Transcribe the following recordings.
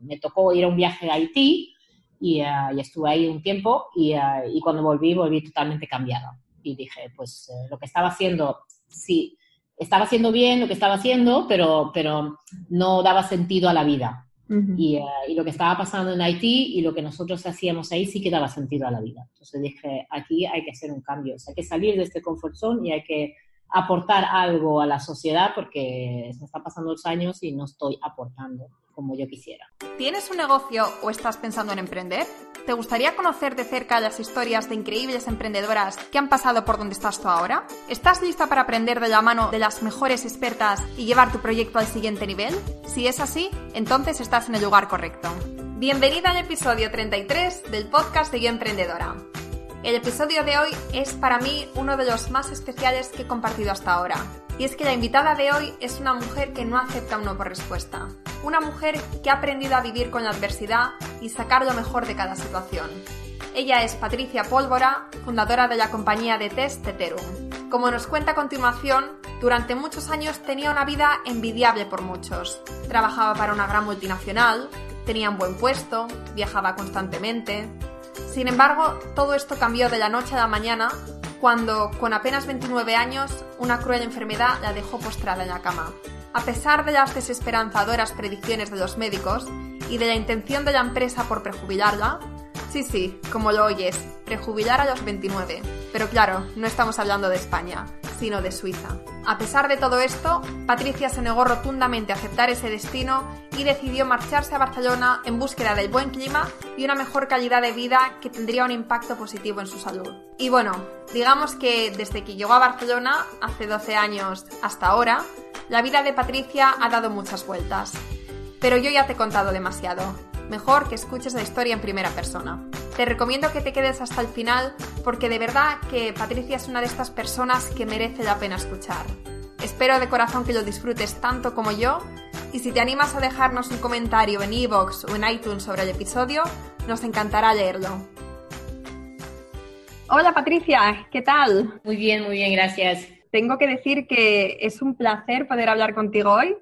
me tocó ir a un viaje a Haití y, estuve ahí un tiempo y, y, cuando volví, volví totalmente cambiada. Y dije, pues lo que estaba haciendo, sí, estaba haciendo bien lo que estaba haciendo, pero, pero no daba sentido a la vida. y, eh, y, lo que estaba pasando en Haití y lo que nosotros hacíamos ahí sí que daba sentido a la vida. Entonces dije, aquí hay que hacer un cambio, hay que salir de este comfort zone y hay que aportar algo a la sociedad porque se están pasando los años y no estoy aportando como yo quisiera. ¿Tienes un negocio o estás pensando en emprender? ¿Te gustaría conocer de cerca las historias de increíbles emprendedoras que han pasado por donde estás tú ahora? ¿Estás lista para aprender de la mano de las mejores expertas y llevar tu proyecto al siguiente nivel? Si es así, entonces estás en el lugar correcto. Bienvenida al episodio 33 del podcast de Yo Emprendedora. El episodio de hoy es para mí uno de los más especiales que he compartido hasta ahora. Y es que la invitada de hoy es una mujer que no acepta un no por respuesta. Una mujer que ha aprendido a vivir con la adversidad y sacar lo mejor de cada situación. Ella es Patricia Pólvora, fundadora de la compañía de test Teterum. Como nos cuenta a continuación, durante muchos años tenía una vida envidiable por muchos. Trabajaba para una gran multinacional, tenía un buen puesto, viajaba constantemente, sin embargo, todo esto cambió de la noche a la mañana cuando, con apenas 29 años, una cruel enfermedad la dejó postrada en la cama. A pesar de las desesperanzadoras predicciones de los médicos y de la intención de la empresa por prejubilarla, sí, sí, como lo oyes, prejubilar a los 29. Pero claro, no estamos hablando de España, de Suiza. A pesar de todo esto, Patricia se negó rotundamente a aceptar ese destino y decidió marcharse a Barcelona en búsqueda del buen clima y una mejor calidad de vida que tendría un impacto positivo en su salud. Y bueno, digamos que desde que llegó a Barcelona, hace 12 años hasta ahora, la vida de Patricia ha dado muchas vueltas. Pero yo ya te he contado demasiado. Mejor que escuches la historia en primera persona. Te recomiendo que te quedes hasta el final porque de verdad que Patricia es una de estas personas que merece la pena escuchar. Espero de corazón que lo disfrutes tanto como yo y si te animas a dejarnos un comentario en iVoox o en iTunes sobre el episodio, nos encantará leerlo. Hola Patricia, ¿qué tal? Muy bien, muy bien, gracias. Tengo que decir que es un placer poder hablar contigo hoy.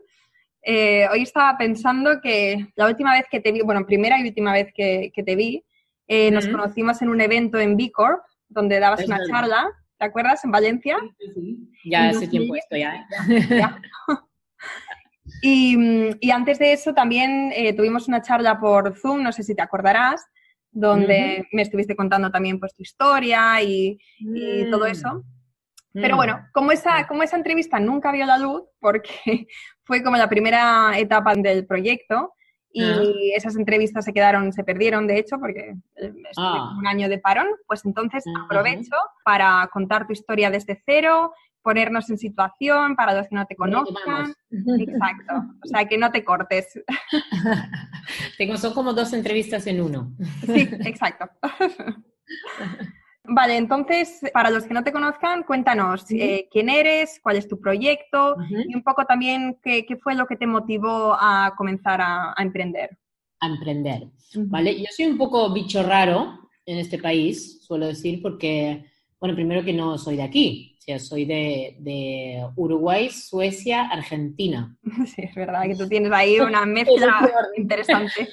Eh, hoy estaba pensando que la última vez que te vi, bueno, primera y última vez que, te vi, eh, nos conocimos en un evento en B Corp, donde dabas una charla, ¿te acuerdas? En Valencia. Sí, sí. Ya hace tiempo esto ya. ¿eh? Y, antes de eso también eh, tuvimos una charla por Zoom, no sé si te acordarás, donde me estuviste contando también pues tu historia y, todo mm. eso. Pero mm. bueno, como esa, como esa entrevista nunca vio la luz, porque fue como la primera etapa del proyecto, y ah. esas entrevistas se quedaron, se perdieron, de hecho, porque estuve ah. un año de parón, pues entonces aprovecho para contar tu historia desde cero, ponernos en situación para los que no te conozcan. Exacto. O sea, que no te cortes. Tengo, son como dos entrevistas en uno. Sí, exacto. Vale, entonces, para los que no te conozcan, cuéntanos eh, quién eres, cuál es tu proyecto y un poco también qué, fue lo que te motivó a comenzar a, emprender. A emprender. Vale, yo soy un poco bicho raro en este país, suelo decir, porque, bueno, primero que no soy de aquí, soy de, Uruguay, Suecia, Argentina. Sí, es verdad que tú tienes ahí una mezcla interesante.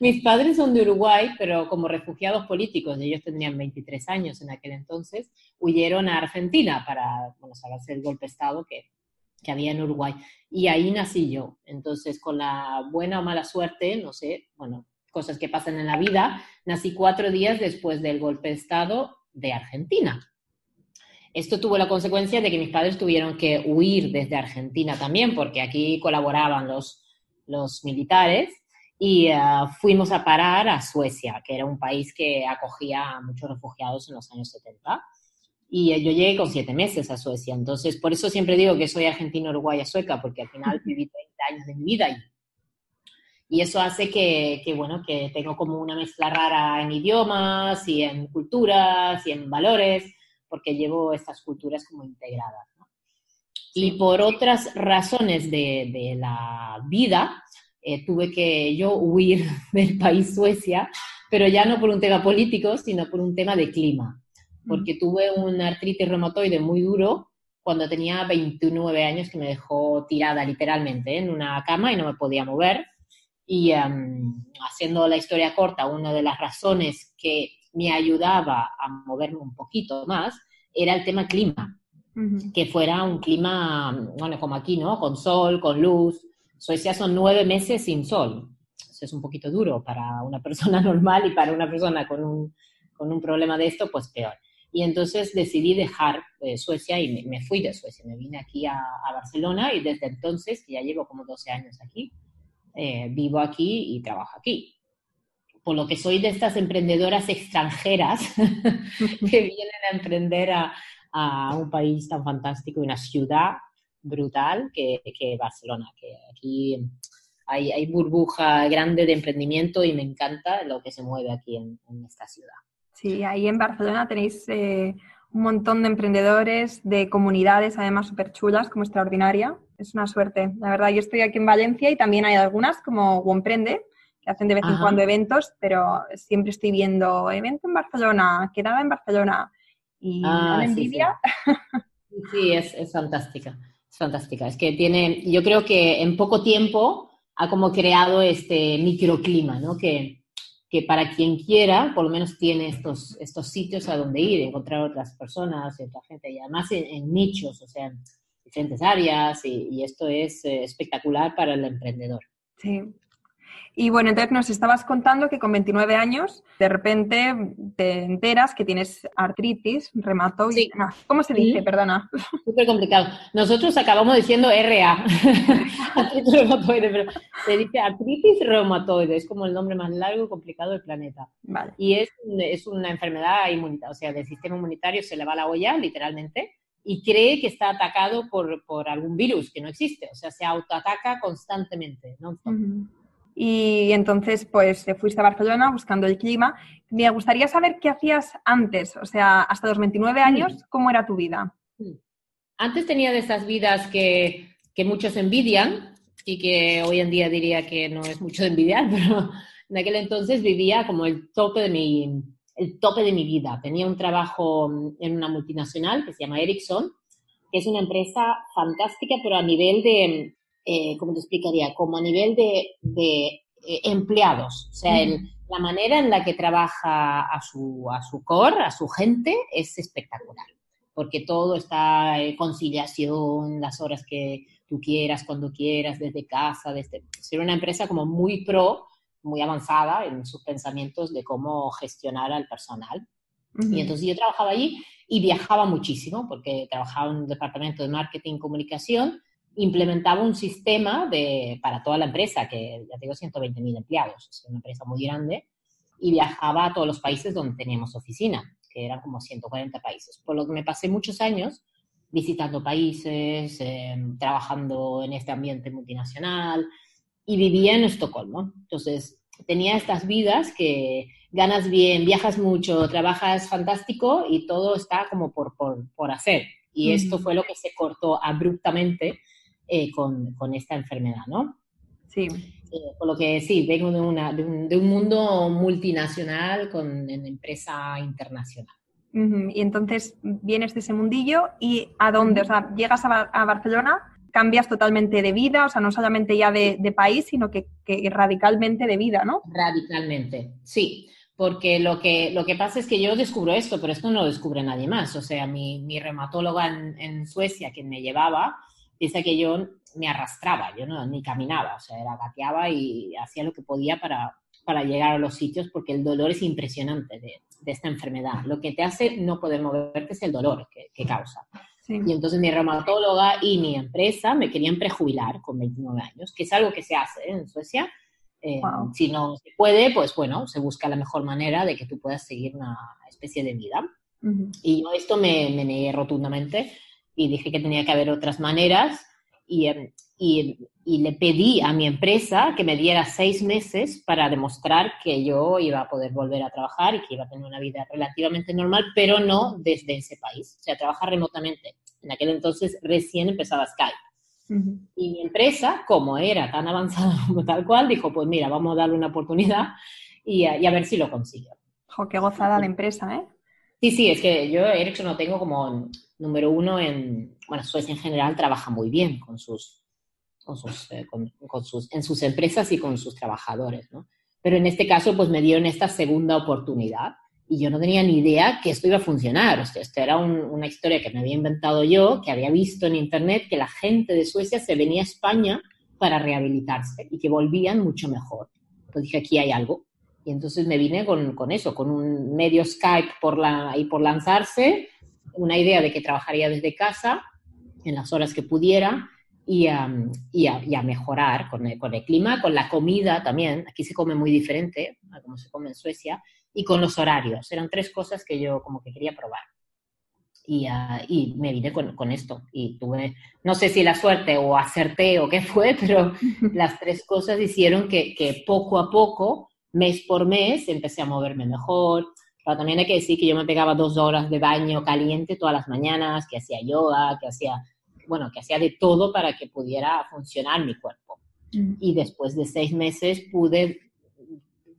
Mis padres son de Uruguay, pero como refugiados políticos, ellos tenían 23 años en aquel entonces, huyeron a Argentina para, bueno, salvarse el golpe de Estado que, que había en Uruguay. Y ahí nací yo. Entonces, con la buena o mala suerte, no sé, bueno, cosas que pasan en la vida, nací cuatro días después del golpe de Estado de Argentina. Esto tuvo la consecuencia de que mis padres tuvieron que huir desde Argentina también, porque aquí colaboraban los, los militares, y eh, fuimos a parar a Suecia, que era un país que acogía a muchos refugiados en los años 70. Y eh, yo llegué con siete meses a Suecia, entonces por eso siempre digo que soy argentina, uruguaya, sueca, porque al final viví 30 años de mi vida ahí. Y eso hace que, que, bueno, que tengo como una mezcla rara en idiomas y en culturas y en valores porque llevo estas culturas como integradas. Y por otras razones de, la vida, eh, tuve que yo huir del país Suecia, pero ya no por un tema político, sino por un tema de clima, porque tuve un artritis reumatoide muy duro cuando tenía 29 años que me dejó tirada literalmente en una cama y no me podía mover. Y haciendo la historia corta, una de las razones que me ayudaba a moverme un poquito más era el tema clima, que fuera un clima, bueno, como aquí, ¿no? Con sol, con luz. Suecia son nueve meses sin sol. Eso es un poquito duro para una persona normal y para una persona con un, con un problema de esto, pues peor. Y entonces decidí dejar eh, Suecia y me, fui de Suecia. Me vine aquí a, Barcelona y desde entonces, que ya llevo como 12 años aquí, eh, vivo aquí y trabajo aquí. Por lo que soy de estas emprendedoras extranjeras que vienen a emprender a, un país tan fantástico, una ciudad brutal que, que Barcelona, que aquí hay, burbuja grande de emprendimiento y me encanta lo que se mueve aquí en esta ciudad. Sí, ahí en Barcelona tenéis eh, un montón de emprendedores, de comunidades además súper chulas, como extraordinaria. Es una suerte. La verdad, yo estoy aquí en Valencia y también hay algunas como Womprende, hacen de vez en cuando eventos, pero siempre estoy viendo evento en Barcelona, quedada en Barcelona. Y ah, envidia. Sí, sí. es, es fantástica. Es fantástica. Es que tiene, yo creo que en poco tiempo ha como creado este microclima, ¿no? Que, que para quien quiera, por lo menos tiene estos, estos sitios a donde ir, encontrar otras personas y otra gente, y además en, nichos, o sea, en diferentes áreas, y, y esto es eh, espectacular para el emprendedor. Sí, y bueno, entonces nos estabas contando que con 29 años de repente te enteras que tienes artritis reumatoide. ¿Cómo se dice? Perdona. Súper complicado. Nosotros acabamos diciendo RA, artritis reumatoide, pero se dice artritis reumatoide, es como el nombre más largo y complicado del planeta. Vale. Y es, es una enfermedad inmunitaria, o sea, del sistema inmunitario se le va la olla, literalmente, y cree que está atacado por, por algún virus que no existe, o sea, se autoataca constantemente. ¿no? Y entonces pues te fuiste a Barcelona buscando el clima. Me gustaría saber qué hacías antes, o sea, hasta los 29 años, ¿cómo era tu vida? Antes tenía de esas vidas que, que muchos envidian y que hoy en día diría que no es mucho de envidiar, pero en aquel entonces vivía como el tope de mi, el tope de mi vida. Tenía un trabajo en una multinacional que se llama Ericsson, que es una empresa fantástica, pero a nivel de, eh, ¿cómo te explicaría? Como a nivel de, de eh, empleados. O sea, la manera en la que trabaja a su, a su core, a su gente, es espectacular. Porque todo está en conciliación, las horas que tú quieras, cuando quieras, desde casa, desde... Ser una empresa como muy pro, muy avanzada en sus pensamientos de cómo gestionar al personal. Y entonces yo trabajaba allí y viajaba muchísimo, porque trabajaba en un departamento de marketing y comunicación implementaba un sistema de, para toda la empresa, que ya tengo 120.000 empleados, es una empresa muy grande, y viajaba a todos los países donde teníamos oficina, que eran como 140 países. Por lo que me pasé muchos años visitando países, em, trabajando en este ambiente multinacional, y vivía en Estocolmo. Entonces, tenía estas vidas que ganas bien, viajas mucho, trabajas fantástico y todo está como por, por, por hacer. Y esto fue lo que se cortó abruptamente eh, con, con, esta enfermedad, ¿no? Sí. Eh, por lo que sí, vengo de, una, de, un, de un mundo multinacional con una empresa internacional. Y entonces vienes de ese mundillo y ¿a dónde? O sea, llegas a, a, Barcelona, cambias totalmente de vida, o sea, no solamente ya de, de país, sino que, que, radicalmente de vida, ¿no? Radicalmente, sí. Porque lo que, lo que pasa es que yo descubro esto, pero esto no lo descubre nadie más. O sea, mi, mi reumatóloga en, en Suecia, quien me llevaba, dice que yo me arrastraba, yo no, ni caminaba, o sea, era gateaba y hacía lo que podía para, para llegar a los sitios porque el dolor es impresionante de, de, esta enfermedad. Lo que te hace no poder moverte es el dolor que, que causa. Y entonces mi reumatóloga y mi empresa me querían prejubilar con 29 años, que es algo que se hace en Suecia. Eh, si no se puede, pues bueno, se busca la mejor manera de que tú puedas seguir una especie de vida. Y yo esto me, me negué rotundamente y dije que tenía que haber otras maneras y, em, y, y, le pedí a mi empresa que me diera seis meses para demostrar que yo iba a poder volver a trabajar y que iba a tener una vida relativamente normal, pero no desde ese país, o sea, trabajar remotamente. En aquel entonces recién empezaba Skype. Y mi empresa, como era tan avanzada como tal cual, dijo, pues mira, vamos a darle una oportunidad y a, y a ver si lo consigo. Jo, qué gozada la empresa, ¿eh? Sí, sí, es que yo Ericsson no tengo como número uno en, Suecia en general trabaja muy bien con sus, eh, sus, en sus empresas y con sus trabajadores, ¿no? Pero en este caso, pues me dieron esta segunda oportunidad y yo no tenía ni idea que esto iba a funcionar. Esto era una historia que me había inventado yo, que había visto en internet que la gente de Suecia se venía a España para rehabilitarse y que volvían mucho mejor. Pues dije, aquí hay algo. Y entonces me vine con, con eso, con un medio Skype por la, ahí por lanzarse, una idea de que trabajaría desde casa en las horas que pudiera y, a, mejorar con el, clima, con la comida también. Aquí se come muy diferente a como se come en Suecia y con los horarios. Eran tres cosas que yo como que quería probar. Y, ah, me vine con, esto y tuve, no sé si la suerte o acerté o qué fue, pero las tres cosas hicieron que poco a poco, mes por mes, empecé a moverme mejor, pero también hay que decir que yo me pegaba dos horas de baño caliente todas las mañanas, que hacía yoga, que hacía, bueno, que hacía de todo para que pudiera funcionar mi cuerpo. Mm. Y después de seis meses pude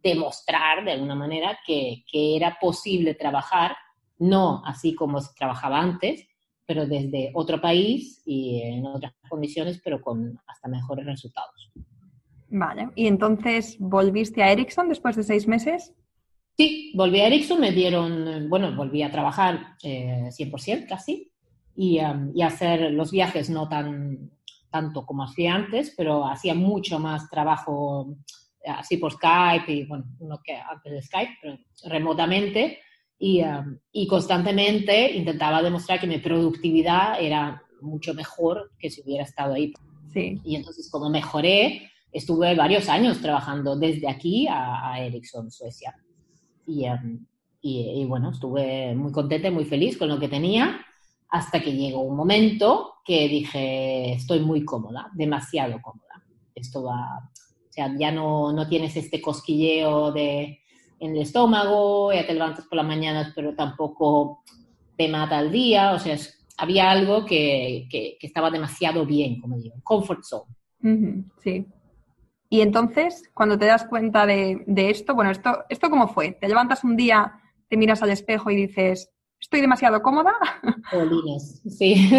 demostrar de alguna manera que, que era posible trabajar, no así como se trabajaba antes, pero desde otro país y en otras condiciones, pero con hasta mejores resultados. Vale, y entonces volviste a Ericsson después de seis meses. Sí, volví a Ericsson, me dieron, bueno, volví a trabajar 100% eh, casi y, um, y, hacer los viajes no tan tanto como hacía antes, pero hacía mucho más trabajo eh, así por Skype y, bueno, uno que antes de Skype, pero remotamente y, um, y constantemente intentaba demostrar que mi productividad era mucho mejor que si hubiera estado ahí. Sí. Y entonces como mejoré, estuve varios años trabajando desde aquí a, a Ericsson, Suecia. Em, y, y, bueno, estuve muy contenta y muy feliz con lo que tenía hasta que llegó un momento que dije, estoy muy cómoda, demasiado cómoda. Esto va, o sea, ya no, no tienes este cosquilleo de, en el estómago, ya te levantas por las mañanas, pero tampoco te mata el día, o sea, había algo que, que, estaba demasiado bien, como digo, comfort zone. sí. Y entonces, cuando te das cuenta de, esto, bueno, esto, ¿esto cómo fue? ¿Te levantas un día, te miras al espejo y dices, estoy demasiado cómoda? Polines, sí.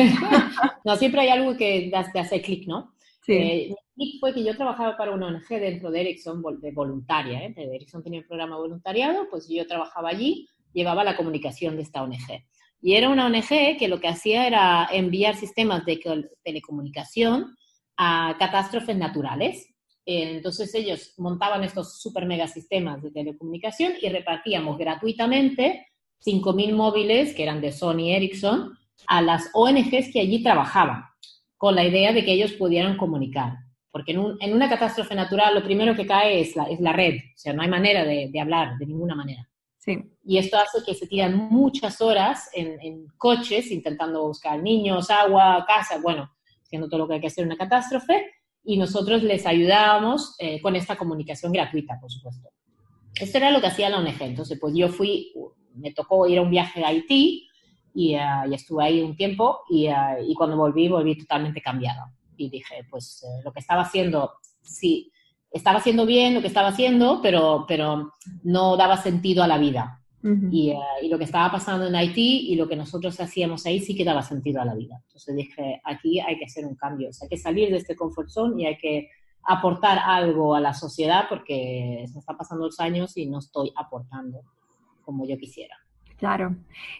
no, siempre hay algo que te hace clic, ¿no? Sí. Eh, clic fue que yo trabajaba para una ONG dentro de Ericsson, de voluntaria, ¿eh? Ericsson tenía un programa voluntariado, pues yo trabajaba allí, llevaba la comunicación de esta ONG. Y era una ONG que lo que hacía era enviar sistemas de telecomunicación a catástrofes naturales. Entonces ellos montaban estos super mega sistemas de telecomunicación y repartíamos gratuitamente 5.000 móviles que eran de Sony Ericsson a las ONGs que allí trabajaban, con la idea de que ellos pudieran comunicar. Porque en, una catástrofe natural lo primero que cae es la, es la red, o sea, no hay manera de, hablar de ninguna manera. Sí. Y esto hace que se tiran muchas horas en, en, coches intentando buscar niños, agua, casa, bueno, haciendo todo lo que hay que hacer en una catástrofe, y nosotros les ayudábamos eh, con esta comunicación gratuita, por supuesto. Esto era lo que hacía la ONG. Entonces, pues yo fui, me tocó ir a un viaje a Haití y, uh, y estuve ahí un tiempo y, uh, y, cuando volví, volví totalmente cambiada. Y dije, pues uh, lo que estaba haciendo, sí, estaba haciendo bien lo que estaba haciendo, pero, pero no daba sentido a la vida. Eh, y, lo que estaba pasando en Haití y lo que nosotros hacíamos ahí sí que daba sentido a la vida. Entonces dije, aquí hay que hacer un cambio, hay que salir de este comfort zone y hay que aportar algo a la sociedad porque se está pasando los años y no estoy aportando como yo quisiera. Claro.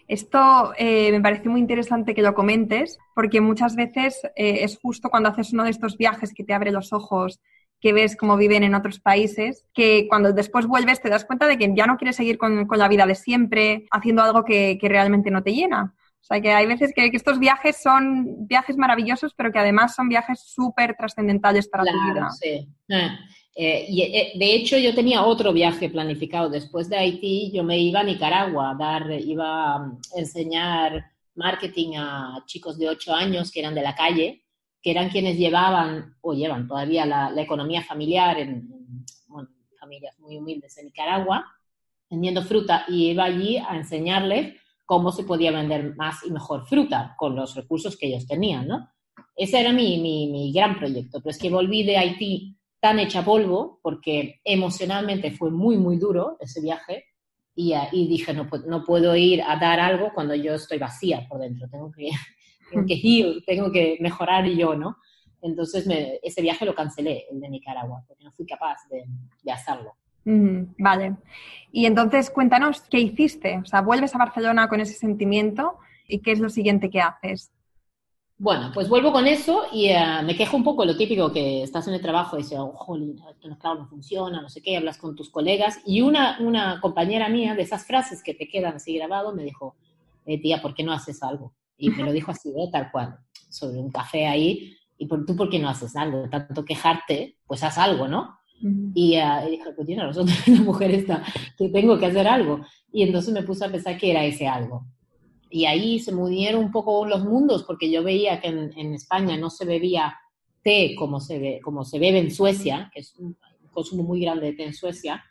Esto eh, me parece muy interesante que lo comentes, porque muchas veces eh, es justo cuando haces uno de estos viajes que te abre los ojos que ves cómo viven en otros países, que cuando después vuelves te das cuenta de que ya no quieres seguir con, la vida de siempre, haciendo algo que, realmente no te llena. O sea, que hay veces que, estos viajes son viajes maravillosos, pero que además son viajes súper trascendentales para tu vida. Sí. Ah, eh, y eh, de hecho, yo tenía otro viaje planificado. Después de Haití, yo me iba a Nicaragua, a dar, iba a enseñar marketing a chicos de 8 años que eran de la calle que eran quienes llevaban o llevan todavía la, economía familiar en, familias muy humildes en Nicaragua, vendiendo fruta, y iba allí a enseñarles cómo se podía vender más y mejor fruta con los recursos que ellos tenían, ¿no? Ese era mi, mi, gran proyecto, pero es que volví de Haití tan hecha polvo, porque emocionalmente fue muy, muy duro ese viaje, y, y dije, no, no puedo ir a dar algo cuando yo estoy vacía por dentro, tengo que tengo que heal, tengo que mejorar yo, ¿no? Entonces ese viaje lo cancelé, el de Nicaragua, porque no fui capaz de, hacerlo. vale. Y entonces cuéntanos, ¿qué hiciste? O sea, vuelves a Barcelona con ese sentimiento y qué es lo siguiente que haces. Bueno, pues vuelvo con eso y eh, me quejo un poco lo típico que estás en el trabajo y dices, oh, jolín, esto no, claro, no funciona, no sé qué, hablas con tus colegas. Y una, una compañera mía, de esas frases que te quedan así grabado, me dijo, eh, tía, ¿por qué no haces algo? Y me lo dijo así, ¿eh? tal cual, sobre un café ahí. ¿Y por, tú por qué no haces algo? Tanto quejarte, pues haz algo, ¿no? Y, uh, dije, pues tiene razón, la mujer está, que tengo que hacer algo. Y entonces me puse a pensar que era ese algo y ahí se unieron un poco los mundos, porque yo veía que en, España no se bebía té como se, ve, como se bebe en Suecia, que es un consumo muy grande de té en Suecia,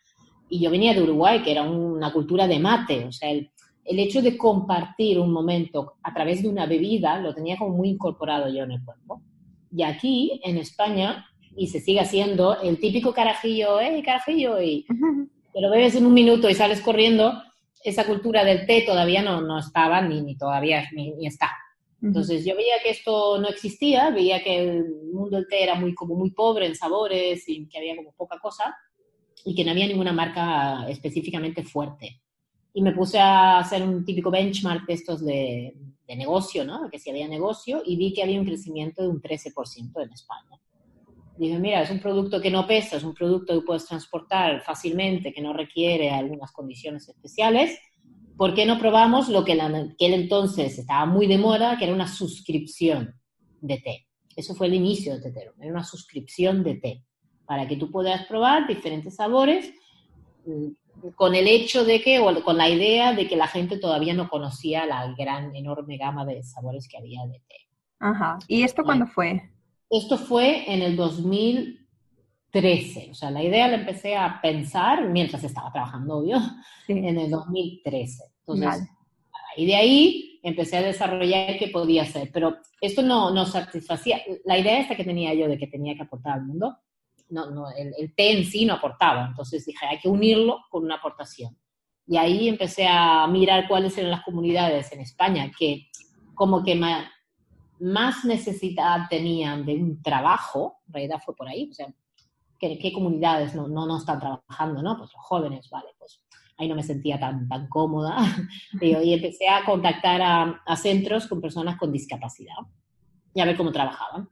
y yo venía de Uruguay, que era una cultura de mate, o sea, el, el hecho de compartir un momento a través de una bebida lo tenía como muy incorporado yo en el cuerpo. Y aquí, en España, y se sigue haciendo el típico carajillo, ¡eh, carajillo! Y te lo bebes en un minuto y sales corriendo, esa cultura del té todavía no, no estaba ni, ni todavía ni, está. Entonces yo veía que esto no existía, veía que el mundo del té era muy, como muy pobre en sabores y que había como poca cosa y que no había ninguna marca específicamente fuerte. Y me puse a hacer un típico benchmark de estos de, de negocio, ¿no? Que si había negocio y vi que había un crecimiento de un 13% en España. Dije, mira, es un producto que no pesa, es un producto que puedes transportar fácilmente, que no requiere algunas condiciones especiales. ¿Por qué no probamos lo que en aquel entonces estaba muy de moda, que era una suscripción de té? Eso fue el inicio de Tetero, era una suscripción de té, para que tú puedas probar diferentes sabores mm, con el hecho de que, o con la idea de que la gente todavía no conocía la gran, enorme gama de sabores que había de té. Ajá. ¿Y esto cuándo fue? Esto fue en el 2013, o sea, la idea la empecé a pensar mientras estaba trabajando, obvio, en el 2013. Entonces, y de ahí empecé a desarrollar qué podía hacer, pero esto no, no satisfacía, la idea esta que tenía yo de que tenía que aportar al mundo, no, no, el, el té en sí no aportaba, entonces dije, hay que unirlo con una aportación. Y ahí empecé a mirar cuáles eran las comunidades en España que como que me, más necesidad tenían de un trabajo, en realidad fue por ahí, o sea, ¿qué, comunidades no, no, no, están trabajando, no? Pues los jóvenes, vale, pues ahí no me sentía tan, tan cómoda. y empecé a contactar a, a, centros con personas con discapacidad y a ver cómo trabajaban.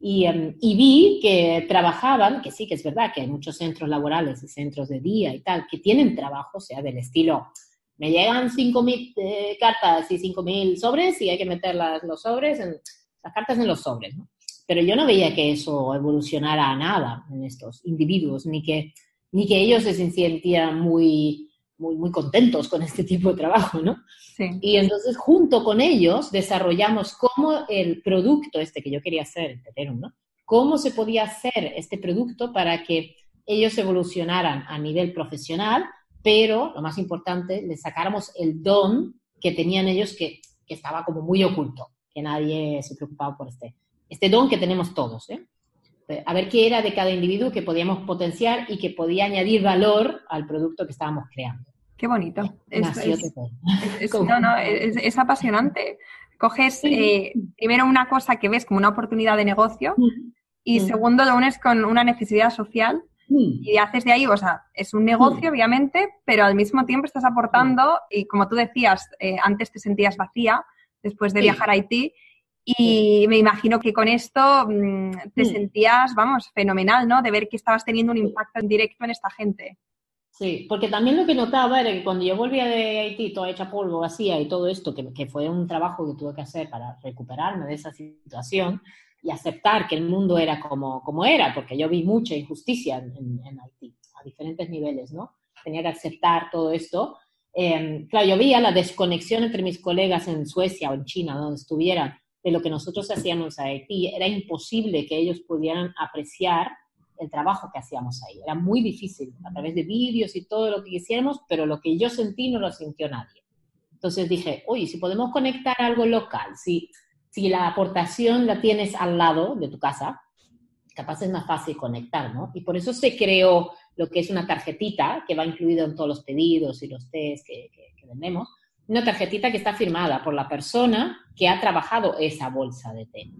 Y, em, y, vi que trabajaban, que sí, que es verdad que hay muchos centros laborales y centros de día y tal, que tienen trabajo, o sea, del estilo me llegan 5.000 eh, cartas y 5.000 sobres y hay que meter las, los sobres, en, las cartas en los sobres, ¿no? Pero yo no veía que eso evolucionara a nada en estos individuos, ni que, ni que ellos se sentían muy, muy, muy contentos con este tipo de trabajo, ¿no? Sí. Y entonces junto con ellos desarrollamos cómo el producto este que yo quería hacer, el Teterum, ¿no? Cómo se podía hacer este producto para que ellos evolucionaran a nivel profesional pero lo más importante, le sacáramos el don que tenían ellos que, que estaba como muy oculto, que nadie se preocupaba por este, este don que tenemos todos. ¿eh? A ver qué era de cada individuo que podíamos potenciar y que podía añadir valor al producto que estábamos creando. Qué bonito. Es, no, no, es, apasionante. Coges eh, primero una cosa que ves como una oportunidad de negocio mm. y mm. segundo lo unes con una necesidad social Hmm. Y haces de ahí, o sea, es un negocio, obviamente, pero al mismo tiempo estás aportando, y como tú decías, eh, antes te sentías vacía después de viajar a Haití, y me imagino que con esto mm, te sentías, vamos, fenomenal, ¿no? De ver que estabas teniendo un impacto en directo en esta gente. Sí, porque también lo que notaba era que cuando yo volvía de Haití, toda hecha polvo, vacía y todo esto, que, que fue un trabajo que tuve que hacer para recuperarme de esa situación, y aceptar que el mundo era como, como era, porque yo vi mucha injusticia en, en Haití, a diferentes niveles, ¿no? Tenía que aceptar todo esto. Eh, claro, yo veía la desconexión entre mis colegas en Suecia o en China, donde estuvieran, de lo que nosotros hacíamos en Haití. Era imposible que ellos pudieran apreciar el trabajo que hacíamos ahí. Era muy difícil, a través de vídeos y todo lo que quisiéramos, pero lo que yo sentí no lo sintió nadie. Entonces dije, oye, si podemos conectar algo local, si si la aportación la tienes al lado de tu casa, capaz es más fácil conectar, ¿no? Y por eso se creó lo que es una tarjetita que va incluida en todos los pedidos y los test que, vendemos, una tarjetita que está firmada por la persona que ha trabajado esa bolsa de té.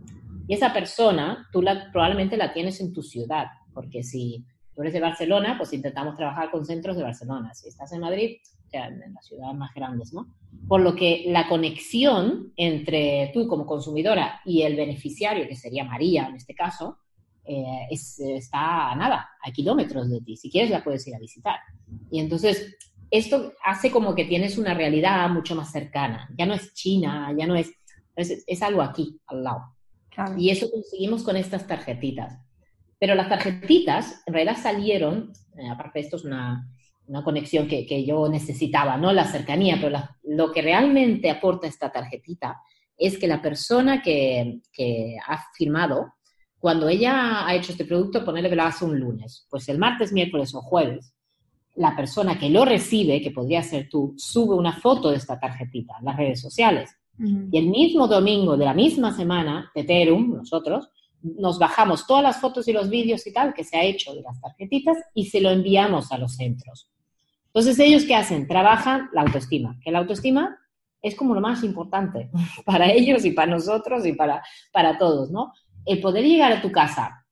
Y esa persona, tú la, probablemente la tienes en tu ciudad, porque si tú eres de Barcelona, pues intentamos trabajar con centros de Barcelona. Si estás en Madrid, o sea, en las ciudades más grandes, ¿no? Por lo que la conexión entre tú como consumidora y el beneficiario, que sería María en este caso, eh, está a nada, a kilómetros de ti. Si quieres, la puedes ir a visitar. Y entonces, esto hace como que tienes una realidad mucho más cercana. Ya no es China, ya no es, es, algo aquí, al lado. Y eso conseguimos con estas tarjetitas. Pero las tarjetitas en realidad salieron, eh, aparte esto es una, una conexión que, que, yo necesitaba, no la cercanía, pero lo que realmente aporta esta tarjetita es que la persona que, que, ha firmado, cuando ella ha hecho este producto, ponerle que lo hace un lunes, pues el martes, miércoles o jueves, la persona que lo recibe, que podría ser tú, sube una foto de esta tarjetita en las redes sociales. Y el mismo domingo de la misma semana, Ethereum, nosotros, nos bajamos todas las fotos y los vídeos y tal que se ha hecho de las tarjetitas y se lo enviamos a los centros. Entonces, ¿ellos qué hacen? Trabajan la autoestima, que la autoestima es como lo más importante para ellos y para nosotros y para, para todos, ¿no? El poder llegar a tu casa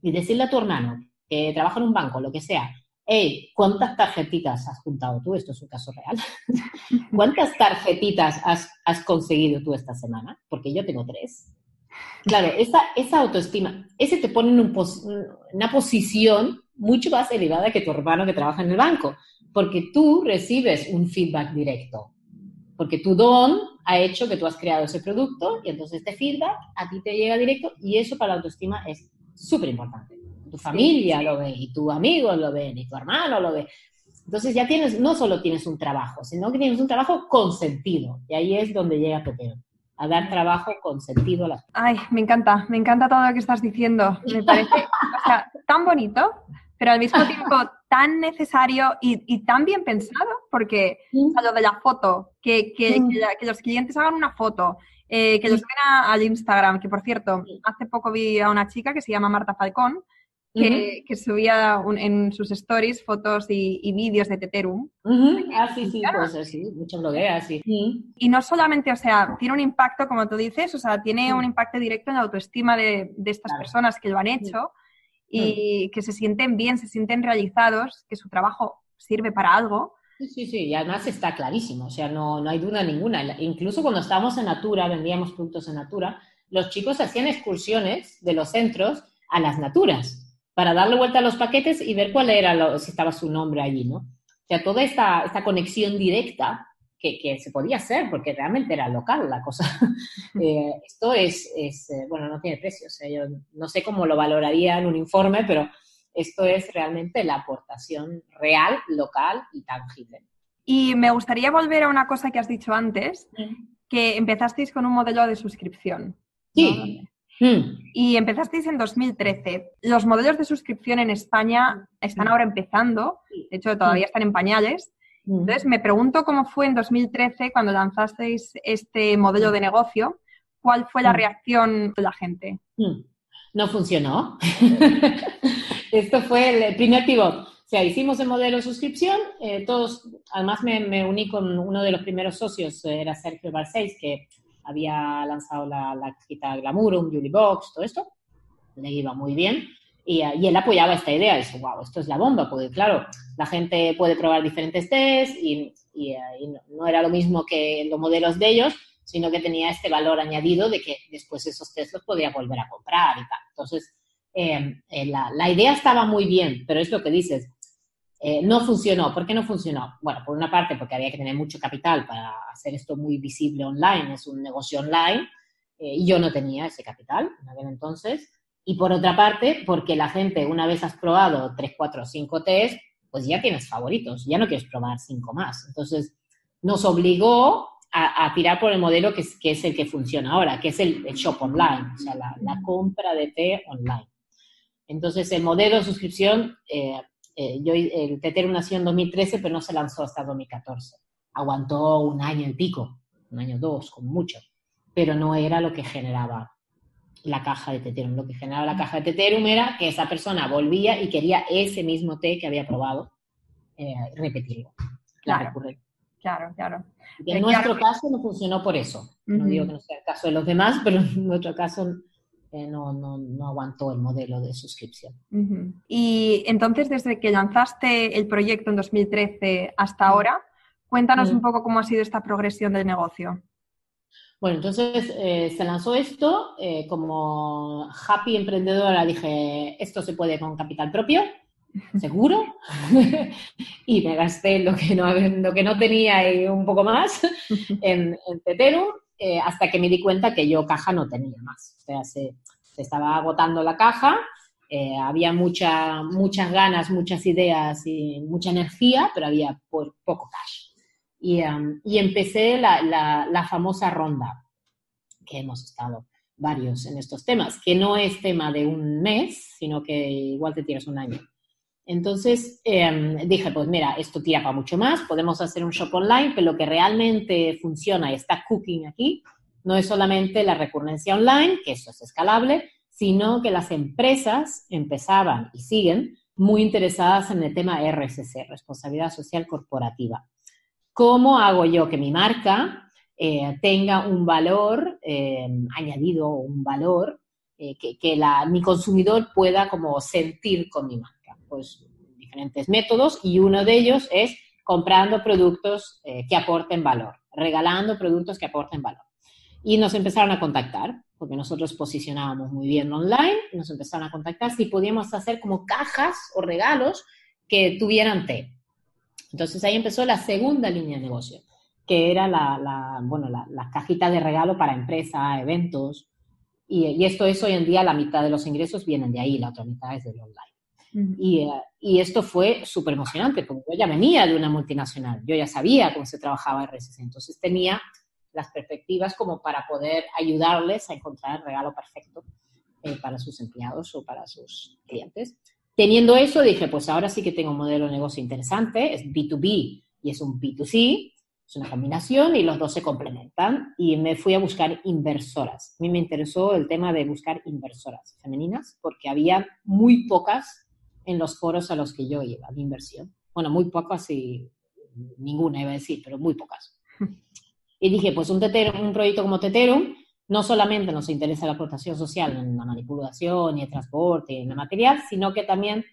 y decirle a tu hermano que trabaja en un banco, lo que sea, hey, ¿cuántas tarjetitas has juntado tú? Esto es un caso real. ¿Cuántas tarjetitas has, conseguido tú esta semana? Porque yo tengo tres. Claro, esa, esa autoestima, ese te pone en una posición mucho más elevada que tu hermano que trabaja en el banco porque tú recibes un feedback directo, porque tu don ha hecho que tú has creado ese producto y entonces este feedback a ti te llega directo y eso para la autoestima es súper importante. Tu familia lo ve y tus amigos lo ven y tu hermano lo ve. Entonces ya tienes, no solo tienes un trabajo, sino que tienes un trabajo con sentido. Y ahí es donde llega Pepeo, a dar trabajo con sentido a las Ay, me encanta, me encanta todo lo que estás diciendo. Me parece, o sea, tan bonito, pero al mismo tiempo tan necesario y, tan bien pensado, porque lo de la foto, que, que, los clientes hagan una foto, eh, que los suban al Instagram, que por cierto, hace poco vi a una chica que se llama Marta Falcón, que, que subía en sus stories fotos y, vídeos de Teterum. Ah, sí, sí, pues sí, muchas blogueras, sí. Y no solamente, o sea, tiene un impacto, como tú dices, o sea, tiene un impacto directo en la autoestima de, de estas personas que lo han hecho y que se sienten bien, se sienten realizados, que su trabajo sirve para algo. Sí, sí, sí, y además está clarísimo, o sea, no, no hay duda ninguna. Incluso cuando estábamos en Natura, vendíamos productos en Natura, los chicos hacían excursiones de los centros a las Naturas para darle vuelta a los paquetes y ver cuál era, lo, si estaba su nombre allí, ¿no? O sea, toda esta, esta conexión directa que, se podía hacer, porque realmente era local la cosa. Eh, esto es, es eh, bueno, no tiene precio, o sea, yo no sé cómo lo valoraría en un informe, pero esto es realmente la aportación real, local y tangible. Y me gustaría volver a una cosa que has dicho antes, que empezasteis con un modelo de suscripción. Sí. Mm. Y empezasteis en 2013. Los modelos de suscripción en España están ahora empezando, de hecho todavía están en pañales. Entonces, me pregunto cómo fue en 2013 cuando lanzasteis este modelo de negocio, ¿cuál fue la reacción de la gente? No funcionó. Esto fue el primer pivot. O sea, hicimos el modelo de suscripción, eh, todos, además me, uní con uno de los primeros socios, eh, era Sergio Barceis, que había lanzado la, la cajita Glamurum, Julie Box, todo esto, le iba muy bien. Y, y, él apoyaba esta idea, dice, wow, esto es la bomba, porque claro, la gente puede probar diferentes tests y, y, no, era lo mismo que los modelos de ellos, sino que tenía este valor añadido de que después esos tests los podía volver a comprar y tal. Entonces, eh, eh, la, la, idea estaba muy bien, pero es lo que dices, eh, no funcionó. ¿Por qué no funcionó? Bueno, por una parte porque había que tener mucho capital para hacer esto muy visible online, es un negocio online, y yo no tenía ese capital en aquel entonces. Y por otra parte, porque la gente, una vez has probado 3, 4, 5 test, pues ya tienes favoritos, ya no quieres probar 5 más. Entonces, nos obligó a, tirar por el modelo que es, que es, el que funciona ahora, que es el, shop online, o sea, la, compra de té online. Entonces, el modelo de suscripción, eh, eh, yo, el Tetero nació en 2013, pero no se lanzó hasta 2014. Aguantó un año y pico, un año dos, con mucho, pero no era lo que generaba la caja de Teterum. Lo que generaba la caja de Teterum era que esa persona volvía y quería ese mismo té que había probado eh, repetirlo. Claro, claro, claro. en nuestro caso no funcionó por eso. No digo que no sea el caso de los demás, pero en nuestro caso eh, no, no, no, aguantó el modelo de suscripción. Y entonces, desde que lanzaste el proyecto en 2013 hasta ahora, cuéntanos un poco cómo ha sido esta progresión del negocio. Bueno, entonces eh, se lanzó esto, eh, como happy emprendedora dije, esto se puede con capital propio, seguro, y me gasté lo que no, lo que no tenía y un poco más en, en Teterum eh, hasta que me di cuenta que yo caja no tenía más. O sea, se, estaba agotando la caja, eh, había mucha, muchas ganas, muchas ideas y mucha energía, pero había poco cash. Y, um, y empecé la, la, la, famosa ronda, que hemos estado varios en estos temas, que no es tema de un mes, sino que igual te tiras un año. Entonces em, dije, pues mira, esto tira para mucho más, podemos hacer un shop online, pero lo que realmente funciona y está cooking aquí no es solamente la recurrencia online, que eso es escalable, sino que las empresas empezaban y siguen muy interesadas en el tema RSC, responsabilidad social corporativa. ¿Cómo hago yo que mi marca eh, tenga un valor em, añadido, un valor eh, que, mi consumidor pueda como sentir con mi marca? pues, diferentes métodos y uno de ellos es comprando productos eh, que aporten valor, regalando productos que aporten valor. Y nos empezaron a contactar, porque nosotros posicionábamos muy bien online, nos empezaron a contactar si podíamos hacer como cajas o regalos que tuvieran té. Entonces ahí empezó la segunda línea de negocio, que era la, bueno, la, cajita de regalo para empresa, eventos. Y, y, esto es hoy en día la mitad de los ingresos vienen de ahí, la otra mitad es del online. Eh, y, esto fue súper emocionante, porque yo ya venía de una multinacional, yo ya sabía cómo se trabajaba RSC, entonces tenía las perspectivas como para poder ayudarles a encontrar el regalo perfecto eh, para sus empleados o para sus clientes. Teniendo eso, dije, pues ahora sí que tengo un modelo de negocio interesante, es B2B y es un B2C, es una combinación y los dos se complementan. Y me fui a buscar inversoras. A mí me interesó el tema de buscar inversoras femeninas porque había muy pocas en los foros a los que yo iba de inversión. Bueno, muy pocas y ninguna iba a decir, pero muy pocas. Y dije, pues un, tetero, un proyecto como Teterum, no solamente nos interesa la aportación social en la manipulación y el transporte y en el material, sino que también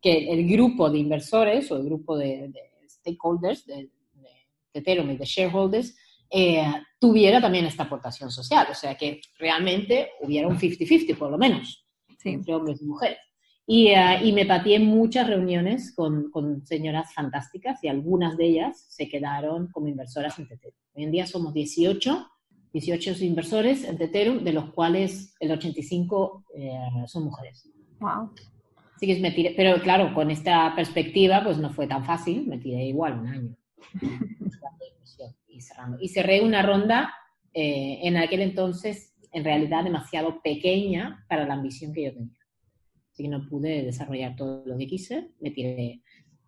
que el grupo de inversores o el grupo de, stakeholders de, de, Teterum y de shareholders eh, tuviera también esta aportación social. O sea, que realmente hubiera un 50-50 por lo menos entre hombres y mujeres. Eh, y, me pateé muchas reuniones con, con, señoras fantásticas y algunas de ellas se quedaron como inversoras en Teterum. Hoy en día somos 18, 18 inversores en Teterum, de los cuales el 85 eh, son mujeres. Wow. Así que me tiré, pero claro, con esta perspectiva pues no fue tan fácil, me tiré igual un año. y, cerrando. y cerré una ronda eh, en aquel entonces en realidad demasiado pequeña para la ambición que yo tenía que no pude desarrollar todo lo que quise. Me tiré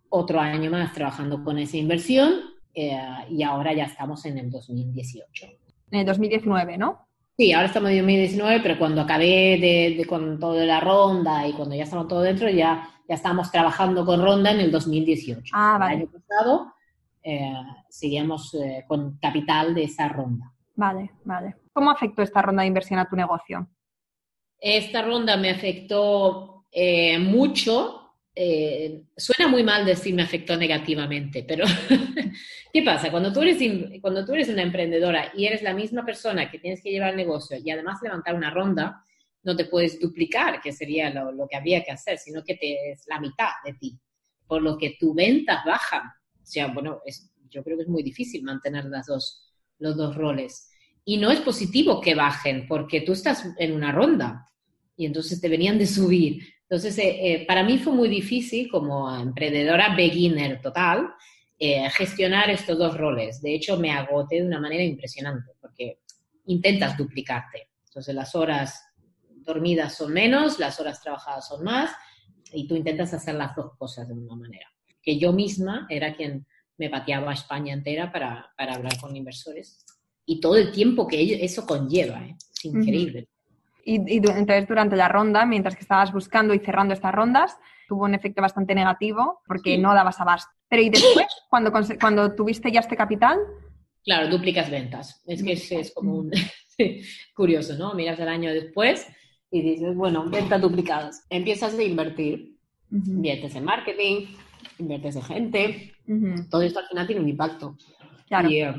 otro año más trabajando con esa inversión eh, y ahora ya estamos en el 2018. En el 2019, ¿no? Sí, ahora estamos en 2019, pero cuando acabé de, con toda la ronda y cuando ya estamos todo dentro, ya, ya estamos trabajando con ronda en el 2018. Ah, vale. El año pasado eh, seguíamos eh, con capital de esa ronda. Vale, vale. ¿Cómo afectó esta ronda de inversión a tu negocio? Esta ronda me afectó eh, mucho. Eh, suena muy mal decir me afectó negativamente, pero ¿qué pasa? Cuando tú, eres, cuando tú eres una emprendedora y eres la misma persona que tienes que llevar el negocio y además levantar una ronda, no te puedes duplicar, que sería lo, que habría que hacer, sino que te, es la mitad de ti, por lo que tu ventas bajan. O sea, bueno, yo creo que es muy difícil mantener las dos, los dos roles. Y no es positivo que bajen, porque tú estás en una ronda y entonces te venían de subir. Entonces, eh, eh, para mí fue muy difícil como emprendedora beginner total eh, gestionar estos dos roles. De hecho, me agoté de una manera impresionante porque intentas duplicarte. Entonces, las horas dormidas son menos, las horas trabajadas son más y tú intentas hacer las dos cosas de una manera. Que yo misma era quien me pateaba a España entera para, para hablar con inversores y todo el tiempo que eso conlleva, es increíble. Y, entonces durante la ronda, mientras que estabas buscando y cerrando estas rondas, tuvo un efecto bastante negativo porque no dabas abasto. Pero ¿y después, cuando, cuando tuviste ya este capital? Claro, duplicas ventas. Es que es, como un... curioso, ¿no? Miras el año después y dices, bueno, ventas duplicadas. Empiezas a invertir. Inviertes en marketing, inviertes en gente. Todo esto al final tiene un impacto. Claro. Y, eh,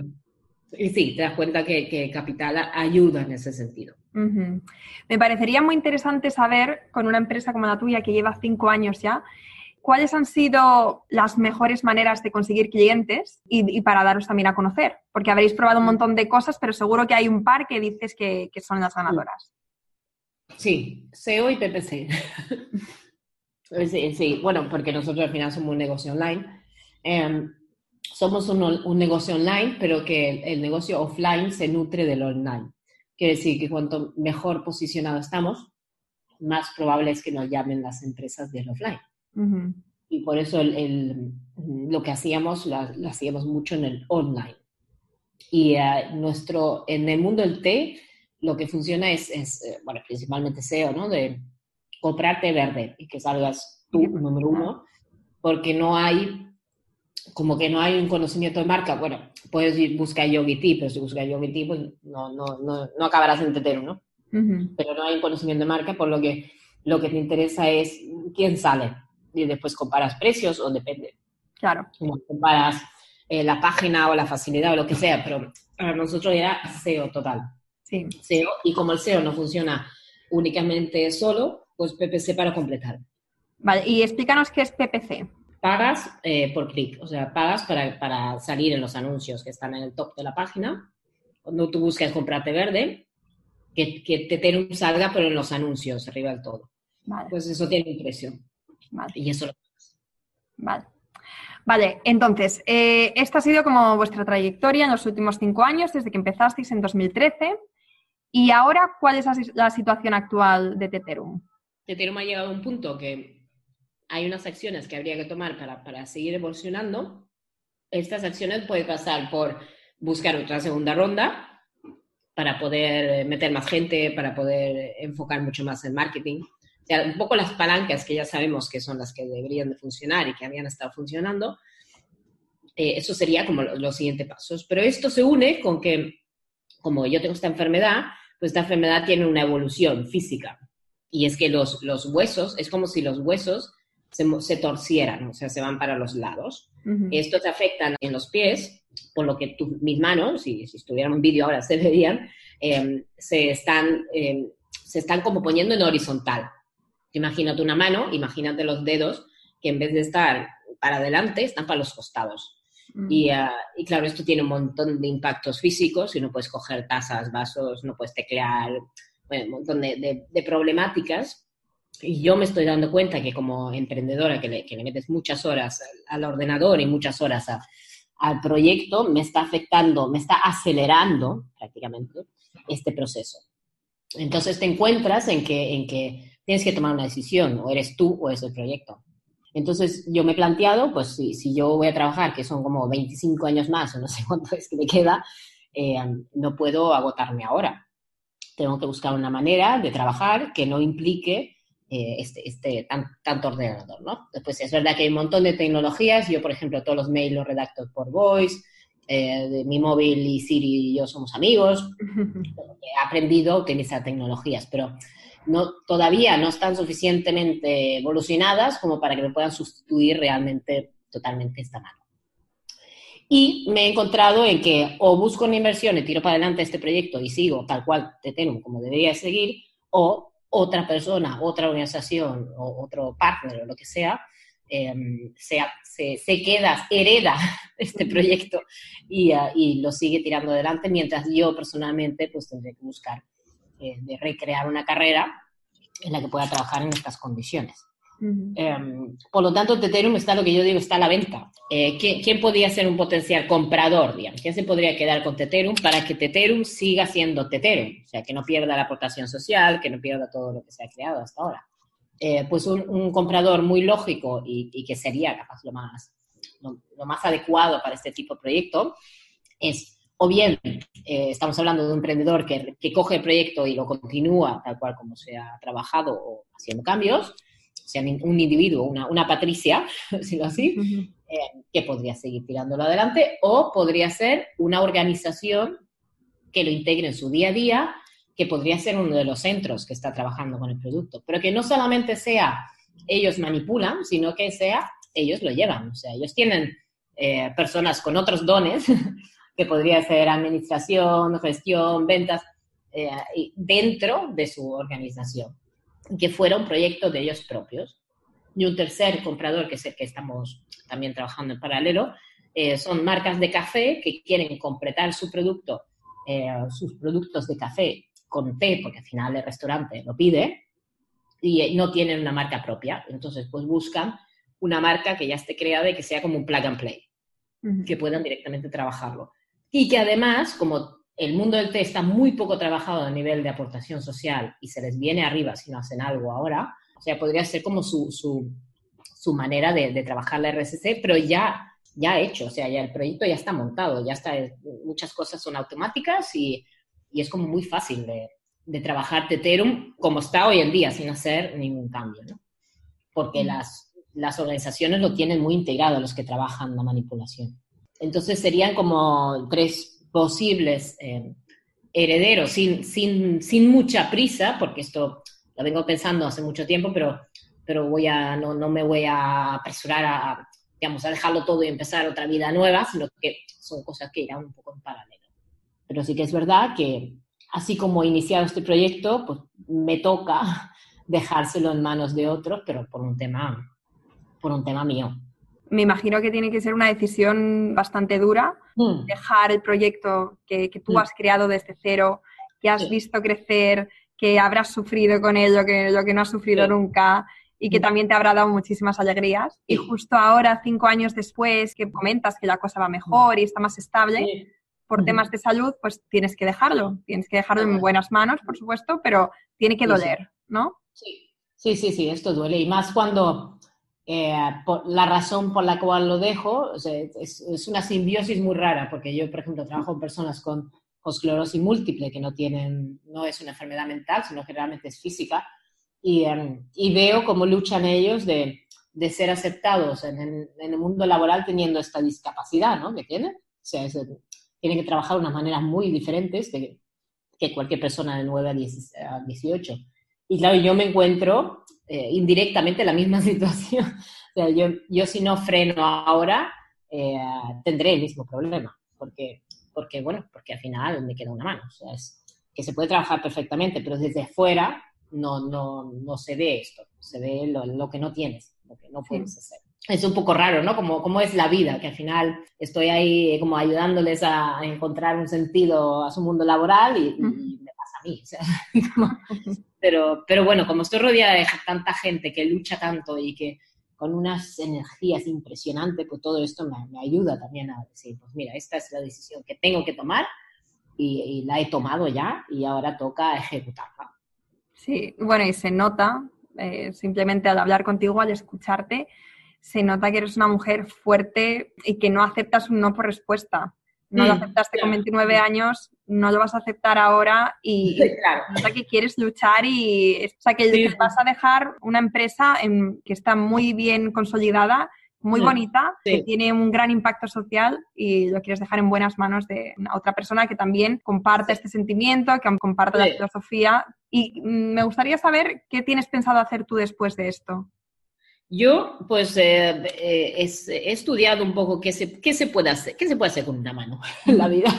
y sí, te das cuenta que, que capital ayuda en ese sentido. Me parecería muy interesante saber, con una empresa como la tuya que lleva cinco años ya, cuáles han sido las mejores maneras de conseguir clientes y, para daros también a conocer. Porque habréis probado un montón de cosas, pero seguro que hay un par que dices que, son las ganadoras. Sí, SEO y PPC. sí, sí, bueno, porque nosotros al final somos un negocio online. Em, somos un, un negocio online, pero que el, el negocio offline se nutre del online. Quiere decir que cuanto mejor posicionado estamos, más probable es que nos llamen las empresas del offline. Ujú. Y por eso el, el- lo que hacíamos, lo hacíamos mucho en el online. Y eh, nuestro, en el mundo del té, lo que funciona es, es, eh, bueno, principalmente SEO, ¿no? De comprarte verde y que salgas tú, número uno, porque no hay, como que no hay un conocimiento de marca. Bueno, puedes ir, buscar Yogi Tea, pero si buscas Yogi Tea, pues no, no, no, no acabarás en tetero, ¿no? Pero no hay un conocimiento de marca, por lo que lo que te interesa es quién sale. Y después comparas precios o depende. Claro. Como comparas eh, la página o la facilidad o lo que sea, pero para nosotros era SEO total. Sí. SEO, y como el SEO no funciona únicamente solo, pues PPC para completar. Vale, y explícanos qué es PPC. Pagas eh, por clic, o sea, pagas para, para salir en los anuncios que están en el top de la página. Cuando tú buscas comprarte verde, que, que Teterum salga, pero en los anuncios, arriba del todo. Vale, Pues eso tiene un precio. vale, Y eso lo vale. Vale, entonces, eh, esta ha sido como vuestra trayectoria en los últimos cinco años, desde que empezasteis en 2013. Y ahora, ¿cuál es la, si- la situación actual de Teterum? Ethereum ha llegado a un punto que hay unas acciones que habría que tomar para, para seguir evolucionando. Estas acciones pueden pasar por buscar otra segunda ronda para poder meter más gente, para poder enfocar mucho más en marketing. O sea, un poco las palancas que ya sabemos que son las que deberían de funcionar y que habían estado funcionando. Eh, eso sería como lo- los siguientes pasos. Pero esto se une con que, como yo tengo esta enfermedad, pues esta enfermedad tiene una evolución física. Y es que los, los huesos, es como si los huesos se, torcieran, o sea, se van para los lados. Ujú. Esto te afecta en los pies, por lo que tu- mis manos, si, si estuvieran en vídeo ahora se verían, eh, se, están, eh, se están como poniendo en horizontal. Imagínate una mano, imagínate los dedos que en vez de estar para adelante, están para los costados. Y, ah, y claro, esto tiene un montón de impactos físicos y no puedes coger tazas, vasos, no puedes teclear, bueno, un montón de, de- de problemáticas. Y yo me estoy dando cuenta que como emprendedora que le, que le metes muchas horas al, ordenador y muchas horas a- al proyecto, me está afectando, me está acelerando prácticamente este proceso. Entonces te encuentras en que, en que tienes que tomar una decisión, o eres tú o es el proyecto. Entonces yo me he planteado, pues si, si yo voy a trabajar, que son como 25 años más, o no sé cuánto es que me queda, eh, no puedo agotarme ahora. Tengo que buscar una manera de trabajar que no implique eh, este, este tan- tanto ordenador, ¿no? Después es verdad que hay un montón de tecnologías. Yo, por ejemplo, todos los mails los redacto por voice. eh, de mi móvil y Siri y yo somos amigos. He aprendido a utilizar tecnologías, pero no, todavía no están suficientemente evolucionadas como para que me puedan sustituir realmente totalmente esta mano. Y me he encontrado en que o busco una inversión y tiro para adelante este proyecto y sigo tal cual Tetenum como debería seguir, o otra persona, otra organización o otro partner o lo que sea, eh, se, se, se, queda, hereda este proyecto y, uh, y, lo sigue tirando adelante, mientras yo personalmente pues tendré que buscar eh, de recrear una carrera en la que pueda trabajar en estas condiciones. Uh -huh. eh, por lo tanto, Teterum está lo que yo digo, está a la venta. Eh, ¿quién, ¿quién, podría ser un potencial comprador? Digamos? ¿Quién se podría quedar con Teterum para que Teterum siga siendo Teterum? O sea, que no pierda la aportación social, que no pierda todo lo que se ha creado hasta ahora. Eh, pues un, un, comprador muy lógico y, y, que sería capaz lo más, lo, lo, más adecuado para este tipo de proyecto es, o bien, eh, estamos hablando de un emprendedor que, que coge el proyecto y lo continúa tal cual como se ha trabajado o haciendo cambios, o sea, un individuo, una, una patricia, decirlo así, uh -huh. eh, que podría seguir tirándolo adelante, o podría ser una organización que lo integre en su día a día que podría ser uno de los centros que está trabajando con el producto, pero que no solamente sea ellos manipulan, sino que sea ellos lo llevan. O sea, ellos tienen eh, personas con otros dones, que podría ser administración, gestión, ventas, eh, dentro de su organización, que fuera un proyecto de ellos propios. Y un tercer comprador, que es el que estamos también trabajando en paralelo, eh, son marcas de café que quieren completar su producto, sus productos de café con té, porque al final el restaurante lo pide, y no tienen una marca propia. Entonces, pues buscan una marca que ya esté creada y que sea como un plug and play, que puedan directamente trabajarlo. Y que además, como el mundo del té está muy poco trabajado a nivel de aportación social y se les viene arriba si no hacen algo ahora, o sea, podría ser como su, su, manera de, trabajar la RSC, pero ya, ya hecho, o sea, ya el proyecto ya está montado, ya está, muchas cosas son automáticas y, y es como muy fácil de, de trabajar Teterum como está hoy en día, sin hacer ningún cambio, ¿no? Porque las, las organizaciones lo tienen muy integrado, los que trabajan la manipulación. Entonces serían como tres posibles eh, herederos sin, sin, sin, mucha prisa, porque esto lo vengo pensando hace mucho tiempo, pero, pero voy a, no, no me voy a apresurar a, digamos, a dejarlo todo y empezar otra vida nueva, sino que son cosas que irán un poco en paralelo. Pero sí que es verdad que así como he iniciado este proyecto, pues me toca dejárselo en manos de otros, pero por un tema, por un tema mío. Me imagino que tiene que ser una decisión bastante dura, mm. dejar el proyecto que, tú mm. has creado desde cero, que has visto crecer, que habrás sufrido con ello, que lo que no has sufrido nunca y que mm. también te habrá dado muchísimas alegrías. Y justo ahora, cinco años después, que comentas que la cosa va mejor y está más estable, por temas de salud, pues tienes que dejarlo. Tienes que dejarlo en buenas manos, por supuesto, pero tiene que doler, ¿no? Sí, sí, sí, sí, esto duele. Y más cuando eh, la razón por la cual lo dejo es, una simbiosis muy rara, porque yo, por ejemplo, trabajo con personas con esclerosis múltiple, que no tienen, no es una enfermedad mental, sino que realmente es física, y, em, y veo cómo luchan ellos de, de ser aceptados en el, en el, mundo laboral teniendo esta discapacidad, ¿no? Tienen. O sea, es, tiene que trabajar de unas maneras muy diferentes que, que cualquier persona de 9 a, 18. Y claro, yo me encuentro eh, indirectamente en la misma situación. O sea, yo, yo si no freno ahora, eh, tendré el mismo problema, porque, porque, bueno, porque al final me queda una mano. O sea, es que se puede trabajar perfectamente, pero desde fuera no, no, no se ve esto, se ve lo, lo que no tienes, lo que no puedes hacer es un poco raro, ¿no? Como, como es la vida, que al final estoy ahí como ayudándoles a encontrar un sentido a su mundo laboral y, a mí. O sea, pero, pero bueno, como estoy rodeada de tanta gente que lucha tanto y que con unas energías impresionantes, pues todo esto me, me ayuda también a decir, pues mira, esta es la decisión que tengo que tomar y, la he tomado ya y ahora toca ejecutarla. Sí, bueno, y se nota eh, simplemente al hablar contigo, al escucharte, se nota que eres una mujer fuerte y que no aceptas un no por respuesta. No lo mm, aceptaste con 29 años, no lo vas a aceptar ahora y claro. que quieres luchar y o sea, que vas a dejar una empresa en, que está muy bien consolidada, muy bonita, que tiene un gran impacto social y lo quieres dejar en buenas manos de otra persona que también comparte este sentimiento, que comparte la filosofía. Y mm, me gustaría saber qué tienes pensado hacer tú después de esto. Yo, pues, eh, eh, he estudiado un poco qué se, qué se puede hacer, qué se puede hacer con una mano en la vida.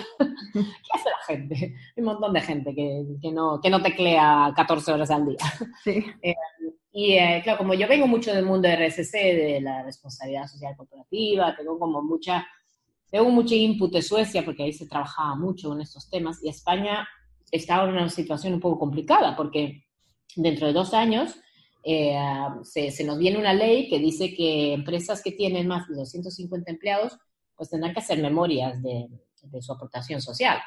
¿Qué hace la gente? Hay un montón de gente que, que, no, que no teclea 14 horas al día. Sí. Eh, y claro, como yo vengo mucho del mundo de RSC, de la responsabilidad social corporativa, tengo como mucha, tengo mucho input de Suecia, porque ahí se trabajaba mucho en estos temas, y España estaba en una situación un poco complicada, porque dentro de dos años eh, se, nos viene una ley que dice que empresas que tienen más de 250 empleados, pues tendrán que hacer memorias de, su aportación social.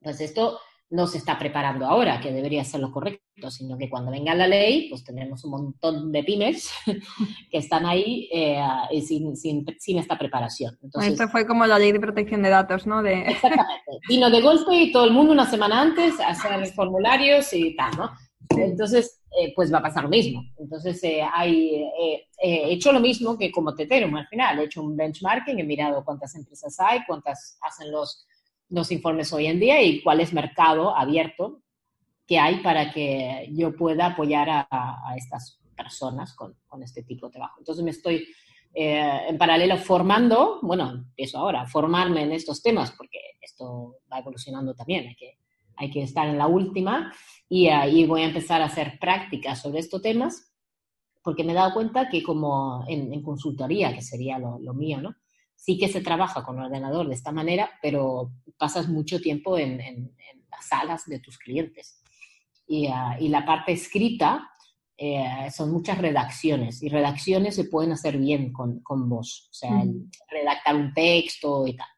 Pues esto no se está preparando ahora, que debería ser lo correcto, sino que cuando venga la ley, pues tendremos un montón de pymes que están ahí eh, sin, sin, sin, esta preparación. Entonces, Esto fue como la ley de protección de datos, ¿no? De... Exactamente. Vino de golpe y todo el mundo una semana antes a hacer formularios y tal, ¿no? Entonces, eh, pues va a pasar lo mismo. Entonces, eh, hay, eh, he hecho lo mismo que como Teterum al final. He hecho un benchmarking, he mirado cuántas empresas hay, cuántas hacen los, los informes hoy en día y cuál es mercado abierto que hay para que yo pueda apoyar a, estas personas con, con, este tipo de trabajo. Entonces me estoy eh, en paralelo formando, bueno, empiezo ahora, a formarme en estos temas, porque esto va evolucionando también, hay que, hay que estar en la última, y ahí voy a empezar a hacer prácticas sobre estos temas, porque me he dado cuenta que como en, consultoría, que sería lo, mío, ¿no? Sí que se trabaja con ordenador de esta manera, pero pasas mucho tiempo en, en, las salas de tus clientes. Y, ah, y la parte escrita, eh, son muchas redacciones y redacciones se pueden hacer bien con, con voz, o sea, redactar un texto y tal.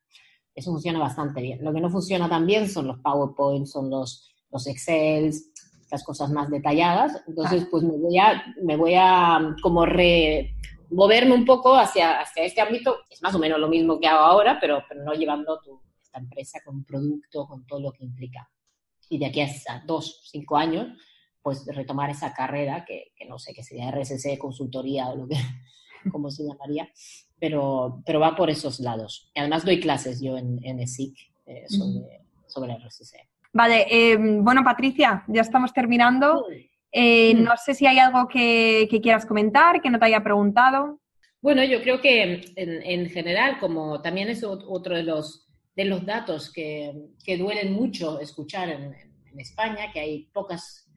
Eso funciona bastante bien. Lo que no funciona tan bien son los PowerPoint, son los, los Excels, las cosas más detalladas. Entonces, pues me voy a, me voy a como re, moverme un poco hacia, hacia este ámbito. Es más o menos lo mismo que hago ahora, pero, pero no llevando tu, esta empresa con producto, con todo lo que implica. Y de aquí a dos, cinco años, pues retomar esa carrera que, que no sé, que sería RSC, consultoría o lo que, como se llamaría, pero, pero va por esos lados. Y además doy clases yo en, en ESIC eh, sobre, sobre RSC. Vale, eh, bueno Patricia, ya estamos terminando. Eh, no sé si hay algo que, que, quieras comentar, que no te haya preguntado. Bueno, yo creo que en, en general, como también es otro de los, de los datos que, que duelen mucho escuchar en, en España, que hay pocas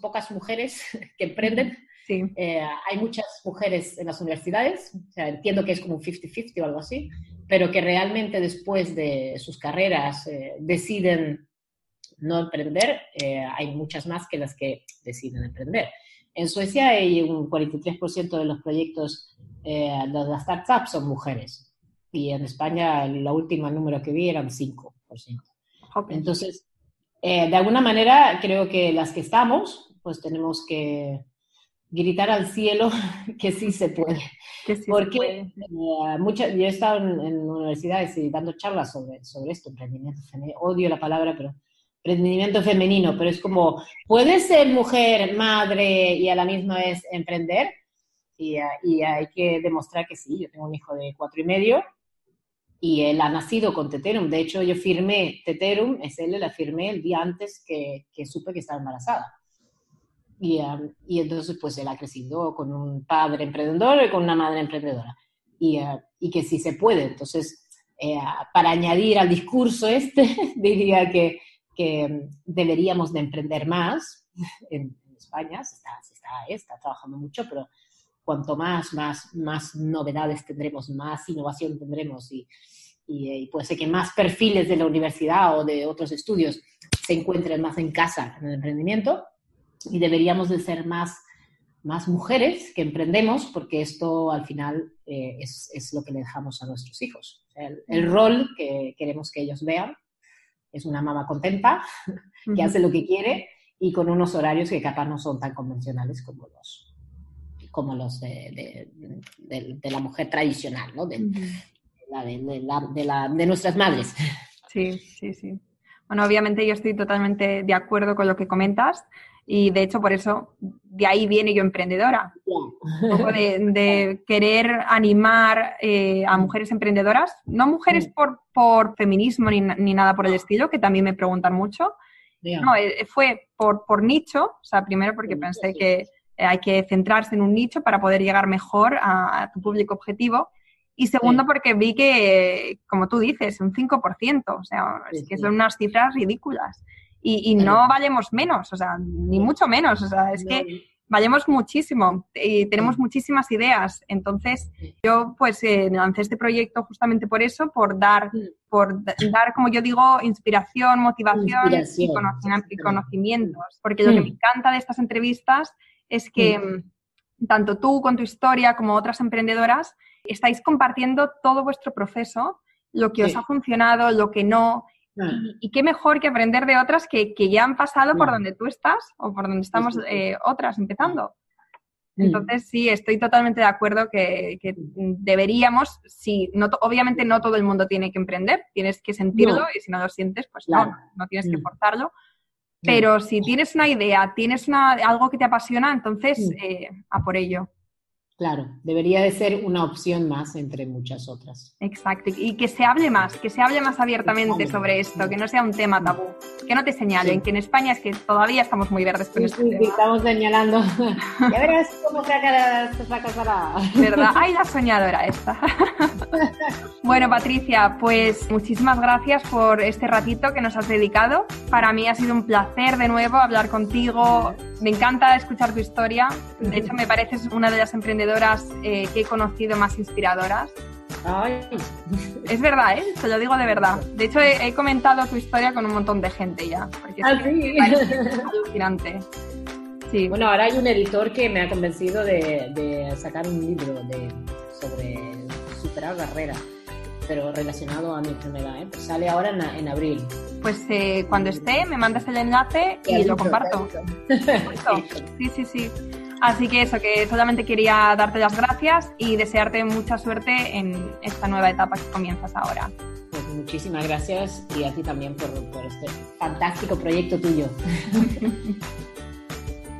pocas mujeres que emprenden. Eh, hay muchas mujeres en las universidades, entiendo que es como un 50-50 o algo así, pero que realmente después de sus carreras eh, deciden no emprender, eh, hay muchas más que las que deciden emprender. En Suecia hay un 43% de los proyectos de las startups son mujeres y en España la última número que vi eran 5%. Entonces, eh, de alguna manera, creo que las que estamos, pues tenemos que gritar al cielo que sí se puede. Porque eh, yo he estado en, universidades y dando charlas sobre, sobre esto, emprendimiento femenino. Odio la palabra, pero emprendimiento femenino, pero es como, ¿puedes ser mujer, madre y a la misma vez emprender? Y, y hay que demostrar que sí. Yo tengo un hijo de cuatro y medio y él ha nacido con Teterum. De hecho, yo firmé Teterum, es él, la firmé el día antes que, que supe que estaba embarazada. Y, um, y, entonces, pues él ha crecido con un padre emprendedor y con una madre emprendedora. Y, uh, y que sí se puede. Entonces, eh, para añadir al discurso este, diría que, que deberíamos de emprender más. En, España se está, se está, está trabajando mucho, pero cuanto más, más, más novedades tendremos, más innovación tendremos y, y, puede ser que más perfiles de la universidad o de otros estudios se encuentren más en casa en el emprendimiento y deberíamos de ser más, más mujeres que emprendemos porque esto al final eh, es, es, lo que le dejamos a nuestros hijos. El, el, rol que queremos que ellos vean es una mamá contenta, que hace lo que quiere y con unos horarios que capaz no son tan convencionales como los, como los de, de, la mujer tradicional, ¿no? De, la, de, nuestras madres. Sí, sí, sí. Bueno, obviamente yo estoy totalmente de acuerdo con lo que comentas y de hecho por eso de ahí viene yo emprendedora. Un poco de, querer animar eh, a mujeres emprendedoras, no mujeres por, por feminismo ni, ni, nada por el estilo, que también me preguntan mucho. No, eh, fue por, por nicho, o sea, primero porque pensé que eh, hay que centrarse en un nicho para poder llegar mejor a, tu público objetivo. Y segundo, porque vi que, como tú dices, un 5%, o sea, es que son unas cifras ridículas. Y, no valemos menos, o sea, ni mucho menos, o sea, es que valemos muchísimo y tenemos muchísimas ideas. Entonces, yo pues eh, lancé este proyecto justamente por eso, por dar, por dar, como yo digo, inspiración, motivación Y, conocimientos. Porque lo que me encanta de estas entrevistas es que mm, tanto tú con tu historia como otras emprendedoras estáis compartiendo todo vuestro proceso, lo que os ha funcionado, lo que no. Y, qué mejor que aprender de otras que, ya han pasado por donde tú estás o por donde estamos eh, otras empezando. Entonces, sí, estoy totalmente de acuerdo que, deberíamos, sí, no, obviamente no todo el mundo tiene que emprender, tienes que sentirlo y si no lo sientes, pues no, no tienes que forzarlo, pero si tienes una idea, tienes una, algo que te apasiona, entonces eh, a por ello. Claro, debería de ser una opción más entre muchas otras. Exacto, y que se hable más, que se hable más abiertamente sobre esto, que no sea un tema tabú, que no te señalen, que en España es que todavía estamos muy verdes con esto. Sí, estamos señalando. ya verás cómo se fracasará. ¿Verdad? Ay, la soñadora esta. bueno, Patricia, pues muchísimas gracias por este ratito que nos has dedicado. Para mí ha sido un placer de nuevo hablar contigo. Me encanta escuchar tu historia. De hecho, me pareces una de las emprendedoras eh, que he conocido más inspiradoras. Es verdad, ¿eh? Te lo digo de verdad. De hecho, he, comentado tu historia con un montón de gente ya. Porque ah, sí. alucinante. Sí. Bueno, ahora hay un editor que me ha convencido de, sacar un libro de, sobre superar barreras pero relacionado a mi enfermedad. ¿eh? Pues sale ahora en, abril. Pues eh, cuando esté, me mandas el enlace y lo comparto. Sí, sí, sí. Así que eso, que solamente quería darte las gracias y desearte mucha suerte en esta nueva etapa que comienzas ahora. Pues muchísimas gracias y a ti también por, por este fantástico proyecto tuyo.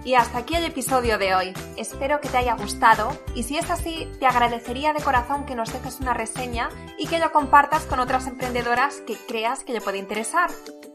Y hasta aquí el episodio de hoy. Espero que te haya gustado y si es así, te agradecería de corazón que nos dejes una reseña y que lo compartas con otras emprendedoras que creas que le puede interesar.